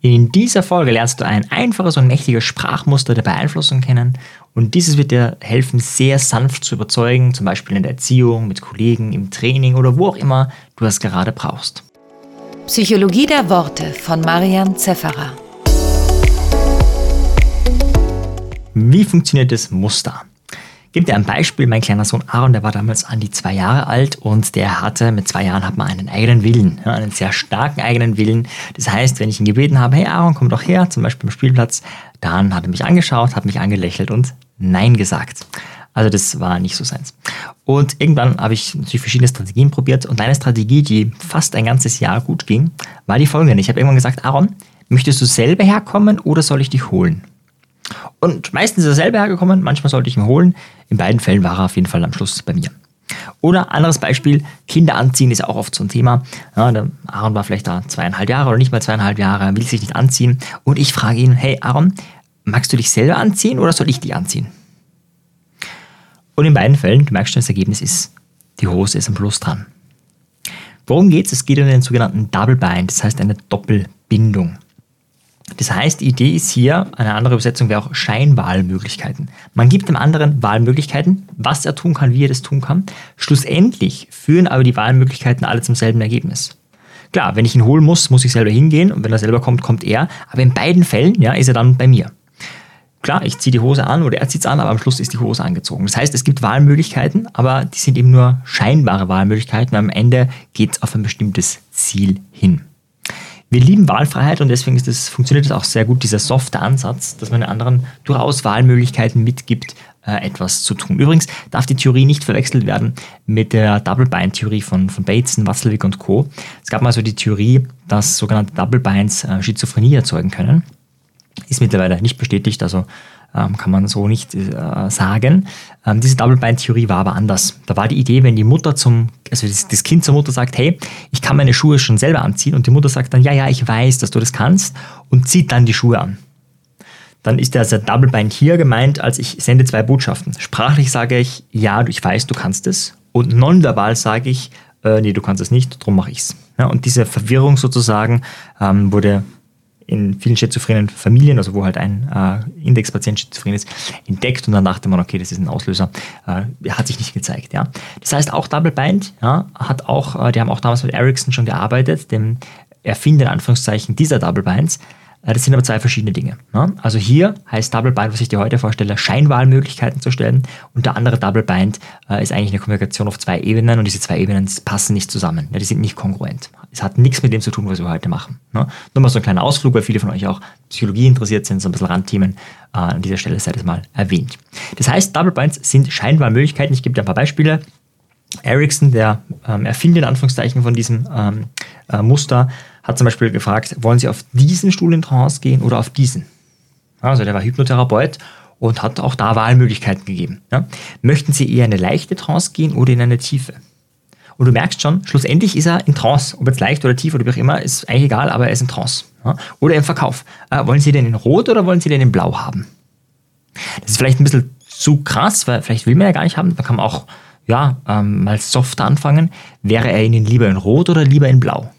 In dieser Folge lernst du ein einfaches und mächtiges Sprachmuster der Beeinflussung kennen und dieses wird dir helfen, sehr sanft zu überzeugen, zum Beispiel in der Erziehung, mit Kollegen, im Training oder wo auch immer du es gerade brauchst. Psychologie der Worte von Marian Zefferer. Wie funktioniert das Muster? Gib dir ein Beispiel. Mein kleiner Sohn Aaron, der war damals an die zwei Jahre alt und der hatte, mit zwei Jahren hat man einen eigenen Willen, einen sehr starken eigenen Willen. Das heißt, wenn ich ihn gebeten habe, hey Aaron, komm doch her, zum Beispiel im Spielplatz, dann hat er mich angeschaut, hat mich angelächelt und Nein gesagt. Also das war nicht so seins. Und irgendwann habe ich natürlich verschiedene Strategien probiert und eine Strategie, die fast ein ganzes Jahr gut ging, war die folgende. Ich habe irgendwann gesagt, Aaron, möchtest du selber herkommen oder soll ich dich holen? Und meistens ist er selber hergekommen, manchmal sollte ich ihn holen. In beiden Fällen war er auf jeden Fall am Schluss bei mir. Oder anderes Beispiel, Kinder anziehen ist auch oft so ein Thema. Ja, der Aaron war vielleicht da zweieinhalb Jahre oder nicht mal zweieinhalb Jahre, will sich nicht anziehen. Und ich frage ihn, hey Aaron, magst du dich selber anziehen oder soll ich dich anziehen? Und in beiden Fällen, du merkst schon, das Ergebnis ist, die Hose ist am Plus dran. Worum geht es? Es geht um den sogenannten Double Bind, das heißt eine Doppelbindung. Das heißt, die Idee ist hier, eine andere Übersetzung wäre auch Scheinwahlmöglichkeiten. Man gibt dem anderen Wahlmöglichkeiten, was er tun kann, wie er das tun kann. Schlussendlich führen aber die Wahlmöglichkeiten alle zum selben Ergebnis. Klar, wenn ich ihn holen muss, muss ich selber hingehen und wenn er selber kommt, kommt er. Aber in beiden Fällen ja, ist er dann bei mir. Klar, ich ziehe die Hose an oder er zieht es an, aber am Schluss ist die Hose angezogen. Das heißt, es gibt Wahlmöglichkeiten, aber die sind eben nur scheinbare Wahlmöglichkeiten. Am Ende geht es auf ein bestimmtes Ziel hin. Wir lieben Wahlfreiheit und deswegen das, funktioniert es auch sehr gut, dieser softe Ansatz, dass man den anderen durchaus Wahlmöglichkeiten mitgibt, äh, etwas zu tun. Übrigens darf die Theorie nicht verwechselt werden mit der Double-Bind-Theorie von, von Bateson, Watzlawick und Co. Es gab mal so die Theorie, dass sogenannte Double-Binds äh, Schizophrenie erzeugen können. Ist mittlerweile nicht bestätigt, also kann man so nicht äh, sagen. Ähm, diese Double-Bind-Theorie war aber anders. Da war die Idee, wenn die Mutter zum, also das, das, Kind zur Mutter sagt, hey, ich kann meine Schuhe schon selber anziehen und die Mutter sagt dann, ja, ja, ich weiß, dass du das kannst und zieht dann die Schuhe an. Dann ist der also Double-Bind hier gemeint, als ich sende zwei Botschaften. Sprachlich sage ich, ja, ich weiß, du kannst es und nonverbal sage ich, äh, nee, du kannst es nicht, darum mache ich es. Ja, und diese Verwirrung sozusagen ähm, wurde in vielen schizophrenen Familien, also wo halt ein äh, Indexpatient schizophren ist, entdeckt und dann dachte man, okay, das ist ein Auslöser, äh, hat sich nicht gezeigt. Ja. Das heißt, auch Double Bind ja, hat auch, äh, die haben auch damals mit Ericsson schon gearbeitet, dem Erfinder in Anführungszeichen dieser Double Binds, das sind aber zwei verschiedene Dinge. Ne? Also hier heißt Double Bind, was ich dir heute vorstelle, Scheinwahlmöglichkeiten zu stellen. Und der andere Double Bind äh, ist eigentlich eine Kommunikation auf zwei Ebenen und diese zwei Ebenen passen nicht zusammen. Die sind nicht kongruent. Es hat nichts mit dem zu tun, was wir heute machen. Ne? Nur mal so ein kleiner Ausflug, weil viele von euch auch Psychologie interessiert sind, so ein bisschen Randthemen. Äh, an dieser Stelle sei das mal erwähnt. Das heißt, Double Binds sind Scheinwahlmöglichkeiten. Ich gebe dir ein paar Beispiele. Ericsson, der ähm, Erfinder in Anführungszeichen von diesem ähm, äh, Muster, hat zum Beispiel gefragt, wollen Sie auf diesen Stuhl in Trance gehen oder auf diesen? Also der war Hypnotherapeut und hat auch da Wahlmöglichkeiten gegeben. Ja? Möchten Sie eher in eine leichte Trance gehen oder in eine tiefe? Und du merkst schon, schlussendlich ist er in Trance. Ob jetzt leicht oder tief oder wie auch immer, ist eigentlich egal, aber er ist in Trance. Ja? Oder im Verkauf. Äh, wollen Sie den in Rot oder wollen Sie den in Blau haben? Das ist vielleicht ein bisschen zu krass, weil vielleicht will man ja gar nicht haben. Da kann man auch ja, ähm, mal soft anfangen. Wäre er Ihnen lieber in Rot oder lieber in Blau?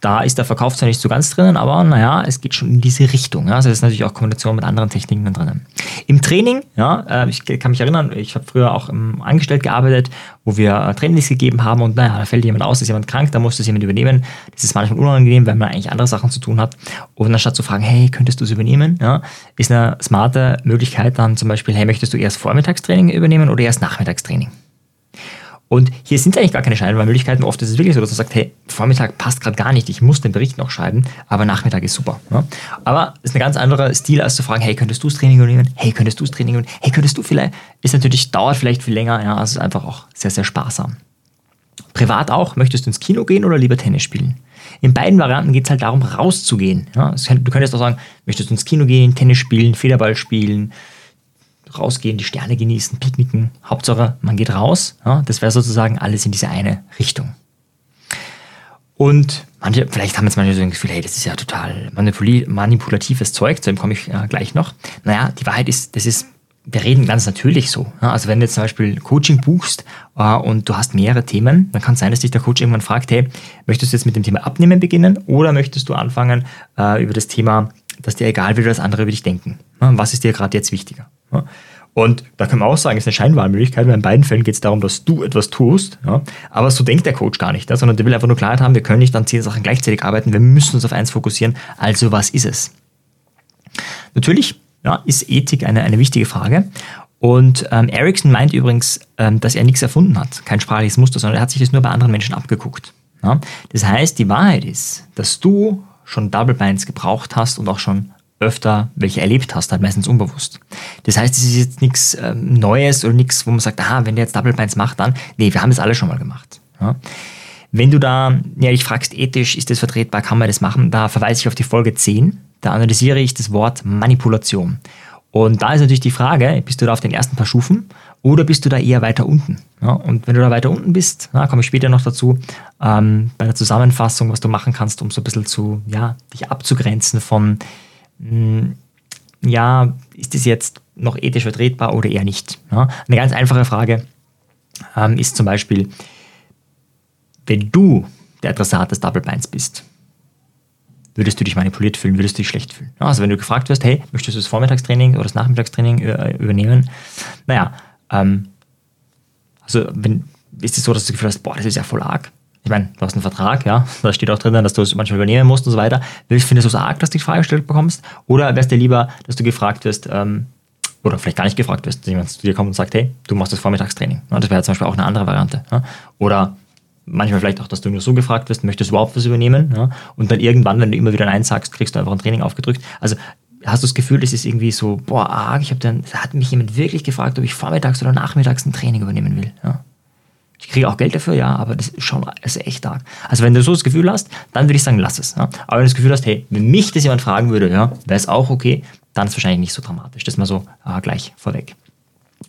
Da ist der Verkauf zwar nicht so ganz drinnen, aber naja, es geht schon in diese Richtung. Ja. Also das ist natürlich auch Kombination mit anderen Techniken drinnen. Im Training, ja, äh, ich kann mich erinnern, ich habe früher auch im Angestellt gearbeitet, wo wir äh, Trainings gegeben haben und naja, da fällt jemand aus, ist jemand krank, da muss das jemand übernehmen. Das ist manchmal unangenehm, weil man eigentlich andere Sachen zu tun hat. Und anstatt zu fragen, hey, könntest du es übernehmen, ja, ist eine smarte Möglichkeit dann zum Beispiel, hey, möchtest du erst Vormittagstraining übernehmen oder erst Nachmittagstraining? Und hier sind eigentlich gar keine Scheinwahlmöglichkeiten. Oft ist es wirklich so, dass man sagt, hey, Vormittag passt gerade gar nicht, ich muss den Bericht noch schreiben, aber Nachmittag ist super. Ja? Aber ist ein ganz anderer Stil, als zu fragen, hey, könntest du das Training übernehmen? Hey, könntest du das Training übernehmen? Hey, könntest du vielleicht? Ist natürlich, dauert vielleicht viel länger, ja, also ist einfach auch sehr, sehr sparsam. Privat auch, möchtest du ins Kino gehen oder lieber Tennis spielen? In beiden Varianten geht es halt darum, rauszugehen. Ja? Du könntest auch sagen, möchtest du ins Kino gehen, Tennis spielen, Federball spielen, rausgehen, die Sterne genießen, picknicken. Hauptsache, man geht raus. Ja, das wäre sozusagen alles in diese eine Richtung. Und manche, vielleicht haben jetzt manche so ein Gefühl, hey, das ist ja total manipulatives Zeug, zu dem komme ich äh, gleich noch. Naja, die Wahrheit ist, das ist wir reden ganz natürlich so. Also wenn du jetzt zum Beispiel Coaching buchst äh, und du hast mehrere Themen, dann kann es sein, dass dich der Coach irgendwann fragt, hey, möchtest du jetzt mit dem Thema Abnehmen beginnen oder möchtest du anfangen äh, über das Thema, dass dir egal wird, was andere über dich denken? Was ist dir gerade jetzt wichtiger? Und da kann man auch sagen, es ist eine Scheinwahlmöglichkeit, weil in beiden Fällen geht es darum, dass du etwas tust. Ja? Aber so denkt der Coach gar nicht, ja? sondern der will einfach nur Klarheit haben, wir können nicht an zehn Sachen gleichzeitig arbeiten, wir müssen uns auf eins fokussieren. Also was ist es? Natürlich ja, ist Ethik eine, eine wichtige Frage. Und ähm, Ericsson meint übrigens, ähm, dass er nichts erfunden hat, kein sprachliches Muster, sondern er hat sich das nur bei anderen Menschen abgeguckt. Ja? Das heißt, die Wahrheit ist, dass du schon Double Binds gebraucht hast und auch schon öfter welche erlebt hast, halt meistens unbewusst. Das heißt, es ist jetzt nichts ähm, Neues oder nichts, wo man sagt, aha, wenn der jetzt Double Binds macht, dann, nee, wir haben das alle schon mal gemacht. Ja? Wenn du da ja, dich fragst, ethisch, ist das vertretbar, kann man das machen, da verweise ich auf die Folge 10, da analysiere ich das Wort Manipulation. Und da ist natürlich die Frage, bist du da auf den ersten paar Stufen oder bist du da eher weiter unten? Ja, und wenn du da weiter unten bist, na, komme ich später noch dazu, ähm, bei der Zusammenfassung, was du machen kannst, um so ein bisschen zu, ja, dich abzugrenzen von, ja, ist das jetzt noch ethisch vertretbar oder eher nicht? Ja, eine ganz einfache Frage ähm, ist zum Beispiel, wenn du der Adressat des Double Binds bist, würdest du dich manipuliert fühlen, würdest du dich schlecht fühlen. Also wenn du gefragt wirst, hey, möchtest du das Vormittagstraining oder das Nachmittagstraining äh, übernehmen? Naja, ähm, also wenn, ist es so, dass du das Gefühl hast, boah, das ist ja voll arg. Ich meine, du hast einen Vertrag, ja, da steht auch drin, dass du es manchmal übernehmen musst und so weiter. Findest du es arg, dass du die Frage gestellt bekommst? Oder wärst dir lieber, dass du gefragt wirst, ähm, oder vielleicht gar nicht gefragt wirst, dass jemand zu dir kommt und sagt, hey, du machst das Vormittagstraining. Ja, das wäre zum Beispiel auch eine andere Variante. Ja? Oder manchmal vielleicht auch, dass du nur so gefragt wirst, möchtest du überhaupt was übernehmen? Ja? Und dann irgendwann, wenn du immer wieder Nein sagst, kriegst du einfach ein Training aufgedrückt. Also hast du das Gefühl, es ist irgendwie so, boah, arg, ich habe dann, hat mich jemand wirklich gefragt, ob ich vormittags oder nachmittags ein Training übernehmen will. Ja? Ich kriege auch Geld dafür, ja, aber das ist schon ist echt arg. Also wenn du so das Gefühl hast, dann würde ich sagen, lass es. Ja? Aber wenn du das Gefühl hast, hey, wenn mich das jemand fragen würde, ja, wäre es auch okay, dann ist es wahrscheinlich nicht so dramatisch. Das mal so äh, gleich vorweg.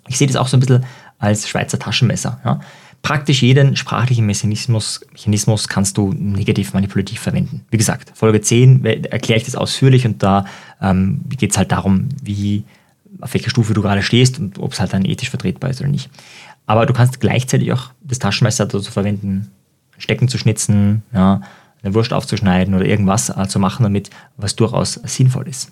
Ich sehe das auch so ein bisschen als Schweizer Taschenmesser. Ja? Praktisch jeden sprachlichen Mechanismus, Mechanismus kannst du negativ manipulativ verwenden. Wie gesagt, Folge 10 erkläre ich das ausführlich und da ähm, geht es halt darum, wie, auf welcher Stufe du gerade stehst und ob es halt dann ethisch vertretbar ist oder nicht. Aber du kannst gleichzeitig auch das Taschenmesser dazu verwenden, Stecken zu schnitzen, ja, eine Wurst aufzuschneiden oder irgendwas äh, zu machen damit, was durchaus sinnvoll ist.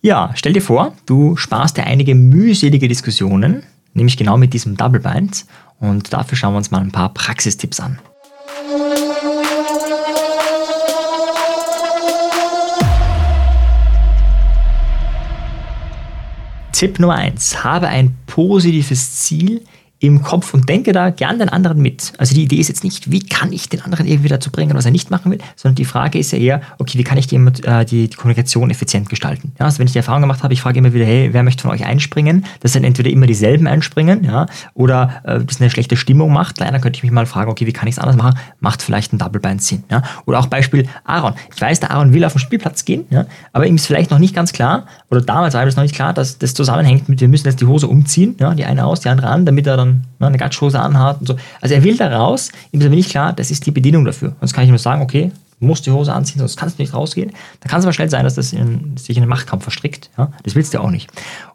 Ja, stell dir vor, du sparst dir einige mühselige Diskussionen, nämlich genau mit diesem Double Bind und dafür schauen wir uns mal ein paar Praxistipps an. Tipp Nummer 1. Habe ein positives Ziel im Kopf und denke da gern den anderen mit. Also die Idee ist jetzt nicht, wie kann ich den anderen irgendwie dazu bringen, was er nicht machen will, sondern die Frage ist ja eher, okay, wie kann ich die, äh, die, die Kommunikation effizient gestalten? Ja, also wenn ich die Erfahrung gemacht habe, ich frage immer wieder, hey, wer möchte von euch einspringen? Das sind entweder immer dieselben einspringen, ja, oder äh, das eine schlechte Stimmung macht. Leider könnte ich mich mal fragen, okay, wie kann ich es anders machen? Macht vielleicht ein Double Bind Sinn. Ja? Oder auch Beispiel Aaron. Ich weiß, der Aaron will auf den Spielplatz gehen, ja, aber ihm ist vielleicht noch nicht ganz klar, oder damals war ihm das noch nicht klar, dass das zusammenhängt mit, wir müssen jetzt die Hose umziehen, ja, die eine aus, die andere an, damit er dann ne, eine Gatschhose anhat und so. Also er will da raus, ihm ist aber nicht klar, das ist die Bedienung dafür. Sonst kann ich nur sagen, okay, du musst die Hose anziehen, sonst kannst du nicht rausgehen. Da kann es aber schnell sein, dass das in, sich in einen Machtkampf verstrickt. Ja? Das willst du auch nicht.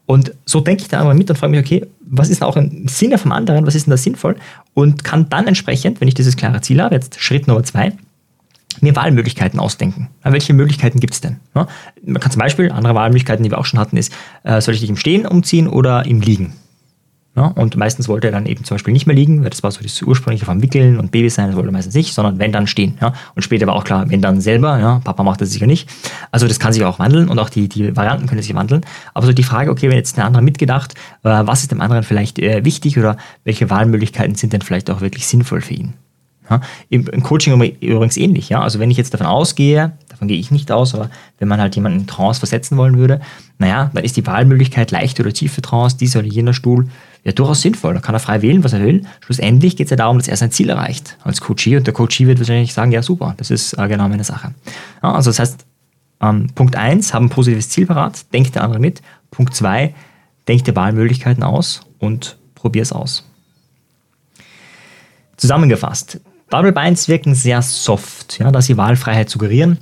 Und so denke ich da einmal mit und frage mich, okay, was ist denn auch im Sinne vom anderen, was ist denn da sinnvoll? Und kann dann entsprechend, wenn ich dieses klare Ziel habe, jetzt Schritt Nummer zwei, mir Wahlmöglichkeiten ausdenken. welche Möglichkeiten gibt es denn? Man kann zum Beispiel, andere Wahlmöglichkeiten, die wir auch schon hatten, ist, äh, soll ich dich im Stehen umziehen oder im Liegen? Ja, und meistens wollte er dann eben zum Beispiel nicht mehr liegen, weil das war so das ursprüngliche vom Wickeln und Baby sein, das wollte er meistens nicht, sondern wenn dann stehen. Ja. Und später war auch klar, wenn dann selber, ja, Papa macht das sicher nicht. Also das kann sich auch wandeln und auch die, die Varianten können sich wandeln. Aber so die Frage, okay, wenn jetzt der andere mitgedacht, äh, was ist dem anderen vielleicht äh, wichtig oder welche Wahlmöglichkeiten sind denn vielleicht auch wirklich sinnvoll für ihn? Ja. Im, Im Coaching übrigens ähnlich. Ja. Also wenn ich jetzt davon ausgehe, davon gehe ich nicht aus, aber wenn man halt jemanden in Trance versetzen wollen würde, naja, dann ist die Wahlmöglichkeit leichte oder tiefe Trance, dieser oder jener Stuhl, ja durchaus sinnvoll. Da kann er frei wählen, was er will. Schlussendlich geht es ja darum, dass er sein Ziel erreicht als Coachie und der Coachie wird wahrscheinlich sagen, ja super, das ist äh, genau meine Sache. Ja, also das heißt, ähm, Punkt 1, haben ein positives Ziel parat, denkt der andere mit. Punkt 2, denkt dir Wahlmöglichkeiten aus und probier es aus. Zusammengefasst, Double Binds wirken sehr soft, ja, da sie Wahlfreiheit suggerieren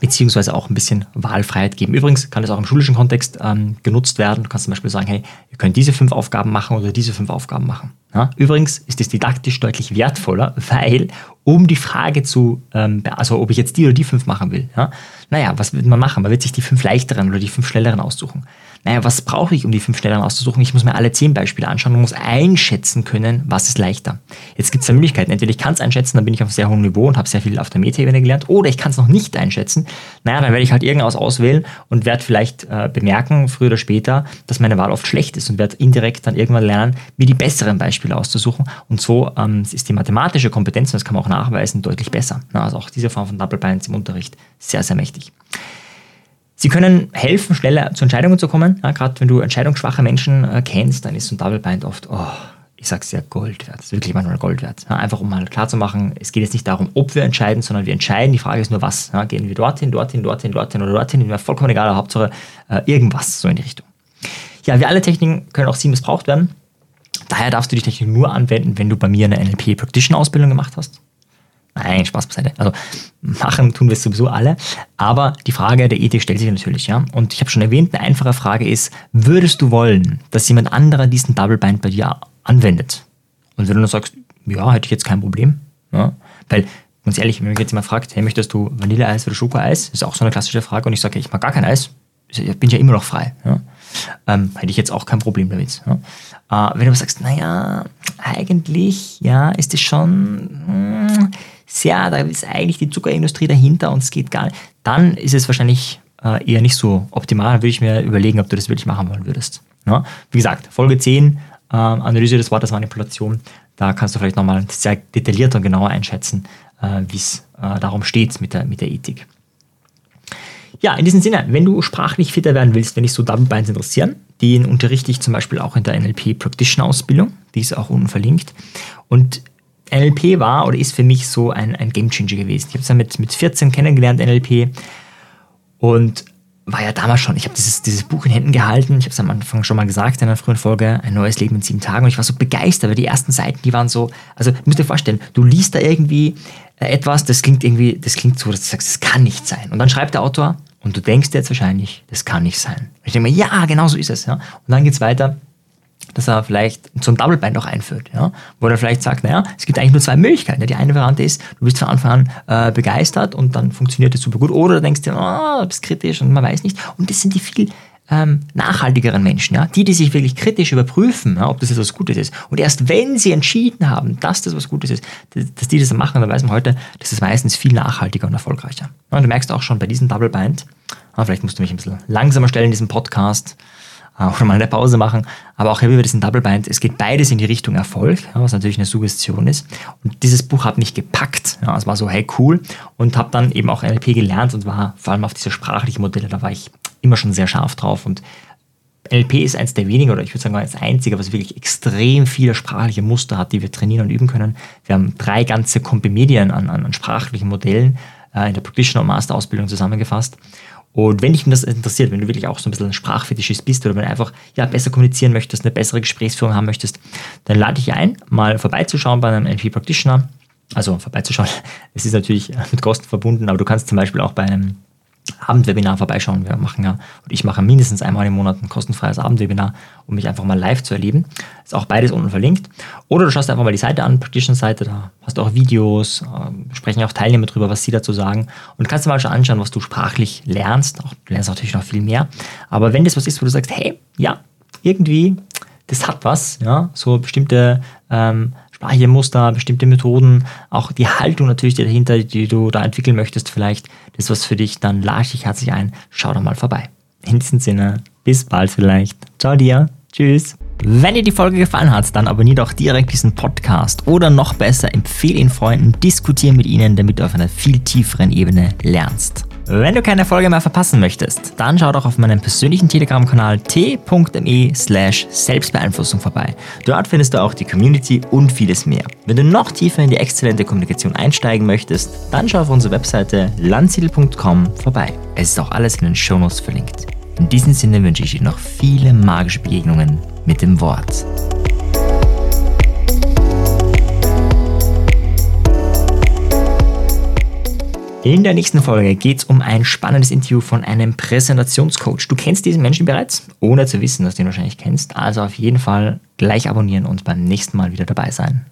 beziehungsweise auch ein bisschen Wahlfreiheit geben. Übrigens kann es auch im schulischen Kontext ähm, genutzt werden. Du kannst zum Beispiel sagen, hey, ihr könnt diese fünf Aufgaben machen oder diese fünf Aufgaben machen. Ja? Übrigens ist es didaktisch deutlich wertvoller, weil um die Frage zu, ähm, also ob ich jetzt die oder die fünf machen will, ja? naja, was wird man machen? Man wird sich die fünf leichteren oder die fünf schnelleren aussuchen naja, was brauche ich, um die fünf Stellen auszusuchen? Ich muss mir alle zehn Beispiele anschauen und muss einschätzen können, was ist leichter. Jetzt gibt es zwei Möglichkeiten. Entweder ich kann es einschätzen, dann bin ich auf sehr hohem Niveau und habe sehr viel auf der Metaebene gelernt, oder ich kann es noch nicht einschätzen. Naja, dann werde ich halt irgendwas auswählen und werde vielleicht äh, bemerken, früher oder später, dass meine Wahl oft schlecht ist und werde indirekt dann irgendwann lernen, mir die besseren Beispiele auszusuchen. Und so ähm, ist die mathematische Kompetenz, und das kann man auch nachweisen, deutlich besser. Also auch diese Form von Double Binds im Unterricht sehr, sehr mächtig. Sie können helfen, schneller zu Entscheidungen zu kommen. Ja, Gerade wenn du entscheidungsschwache Menschen äh, kennst, dann ist so ein Double Bind oft, oh, ich sag's ja, Gold wert. Das ist wirklich manchmal Gold wert. Ja, einfach um mal klarzumachen, es geht jetzt nicht darum, ob wir entscheiden, sondern wir entscheiden. Die Frage ist nur, was. Ja, gehen wir dorthin, dorthin, dorthin, dorthin oder dorthin? Mir vollkommen egal, Hauptsache äh, irgendwas so in die Richtung. Ja, wie alle Techniken können auch sie missbraucht werden. Daher darfst du die Technik nur anwenden, wenn du bei mir eine NLP Practitioner Ausbildung gemacht hast. Nein, Spaß beiseite. Also machen tun wir es sowieso alle. Aber die Frage der Ethik stellt sich natürlich, ja. Und ich habe schon erwähnt, eine einfache Frage ist, würdest du wollen, dass jemand anderer diesen Double Bind bei dir anwendet? Und wenn du sagst, ja, hätte ich jetzt kein Problem. Ja? Weil, ganz ehrlich, wenn mich jetzt jemand fragt, hey, möchtest du Vanilleeis oder Schokoeis? ist auch so eine klassische Frage. Und ich sage, ich mag gar kein Eis, bin ich ja immer noch frei. Ja? Ähm, hätte ich jetzt auch kein Problem damit. Ja? Äh, wenn du aber sagst, naja, eigentlich, ja, ist es schon, mh, hm, sehr, da ist eigentlich die Zuckerindustrie dahinter und es geht gar nicht, dann ist es wahrscheinlich äh, eher nicht so optimal. Dann würde ich mir überlegen, ob du das wirklich machen wollen würdest. Ja? Wie gesagt, Folge 10, äh, Analyse des Wortes Manipulation, da kannst du vielleicht nochmal sehr detailliert und genauer einschätzen, äh, wie es äh, darum steht mit der, mit der Ethik. Ja, in diesem Sinne, wenn du sprachlich fitter werden willst, wenn dich so Double Binds interessieren, den unterrichte ich zum Beispiel auch in der NLP Practitioner Ausbildung, die ist auch unten verlinkt. Und NLP war oder ist für mich so ein, ein Gamechanger gewesen. Ich habe es dann mit, mit 14 kennengelernt, NLP. Und war ja damals schon, ich habe dieses, dieses Buch in Händen gehalten, ich habe es am Anfang schon mal gesagt in einer frühen Folge, ein neues Leben in sieben Tagen und ich war so begeistert, weil die ersten Seiten, die waren so, also du musst dir vorstellen, du liest da irgendwie äh, etwas, das klingt irgendwie, das klingt so, dass du sagst, das kann nicht sein. Und dann schreibt der Autor und du denkst jetzt wahrscheinlich, das kann nicht sein. Und ich denke mir, ja, genau so ist es. Ja. Und dann geht es weiter dass er vielleicht so ein Double Bind auch einführt, ja? wo er vielleicht sagt, naja, es gibt eigentlich nur zwei Möglichkeiten. Ja? Die eine Variante ist, du bist von Anfang an äh, begeistert und dann funktioniert es super gut, oder du denkst dir, oh, du bist kritisch und man weiß nicht. Und das sind die viel ähm, nachhaltigeren Menschen, ja? die, die sich wirklich kritisch überprüfen, ja, ob das was Gutes ist. Und erst wenn sie entschieden haben, dass das was Gutes ist, dass die das machen, dann weiß man heute, das ist meistens viel nachhaltiger und erfolgreicher. Und du merkst auch schon bei diesem Double Bind, ah, vielleicht musst du mich ein bisschen langsamer stellen in diesem Podcast, oder mal eine Pause machen. Aber auch hier über diesen Double Bind, es geht beides in die Richtung Erfolg, ja, was natürlich eine Suggestion ist. Und dieses Buch hat mich gepackt. Ja, es war so, hey, cool. Und habe dann eben auch NLP gelernt und war vor allem auf diese sprachlichen Modelle, da war ich immer schon sehr scharf drauf. Und NLP ist eins der wenigen, oder ich würde sagen, das einzige, was wirklich extrem viele sprachliche Muster hat, die wir trainieren und üben können. Wir haben drei ganze Kompimedien an, an, an sprachlichen Modellen äh, in der Practitioner- und Master-Ausbildung zusammengefasst. Und wenn dich das interessiert, wenn du wirklich auch so ein bisschen ein Sprachfetischist bist oder wenn du einfach ja, besser kommunizieren möchtest, eine bessere Gesprächsführung haben möchtest, dann lade ich ein, mal vorbeizuschauen bei einem NLP Practitioner. Also vorbeizuschauen. Es ist natürlich mit Kosten verbunden, aber du kannst zum Beispiel auch bei einem Abendwebinar vorbeischauen. Wir machen ja, und ich mache mindestens einmal im Monat ein kostenfreies Abendwebinar, um mich einfach mal live zu erleben. Ist auch beides unten verlinkt. Oder du schaust einfach mal die Seite an, Practitioner-Seite, da hast du auch Videos, äh, sprechen auch Teilnehmer drüber, was sie dazu sagen. Und kannst dir mal schon anschauen, was du sprachlich lernst. Auch, du lernst natürlich noch viel mehr. Aber wenn das was ist, wo du sagst, hey, ja, irgendwie, das hat was, ja, so bestimmte ähm, sprachliche Muster, bestimmte Methoden, auch die Haltung natürlich dahinter, die du da entwickeln möchtest, vielleicht das was für dich, dann lade ich dich herzlich ein, schau da mal vorbei. In diesem Sinne, bis bald vielleicht. Ciao dir, tschüss. Wenn dir die Folge gefallen hat, dann abonniere doch direkt diesen Podcast oder noch besser, empfehle ihn Freunden, diskutiere mit ihnen, damit du auf einer viel tieferen Ebene lernst. Wenn du keine Folge mehr verpassen möchtest, dann schau doch auf meinem persönlichen Telegram-Kanal t.me slash Selbstbeeinflussung vorbei. Dort findest du auch die Community und vieles mehr. Wenn du noch tiefer in die exzellente Kommunikation einsteigen möchtest, dann schau auf unsere Webseite landsiedel.com vorbei. Es ist auch alles in den Shownotes verlinkt. In diesem Sinne wünsche ich dir noch viele magische Begegnungen mit dem Wort. In der nächsten Folge geht es um ein spannendes Interview von einem Präsentationscoach. Du kennst diesen Menschen bereits, ohne zu wissen, dass du ihn wahrscheinlich kennst. Also auf jeden Fall gleich abonnieren und beim nächsten Mal wieder dabei sein.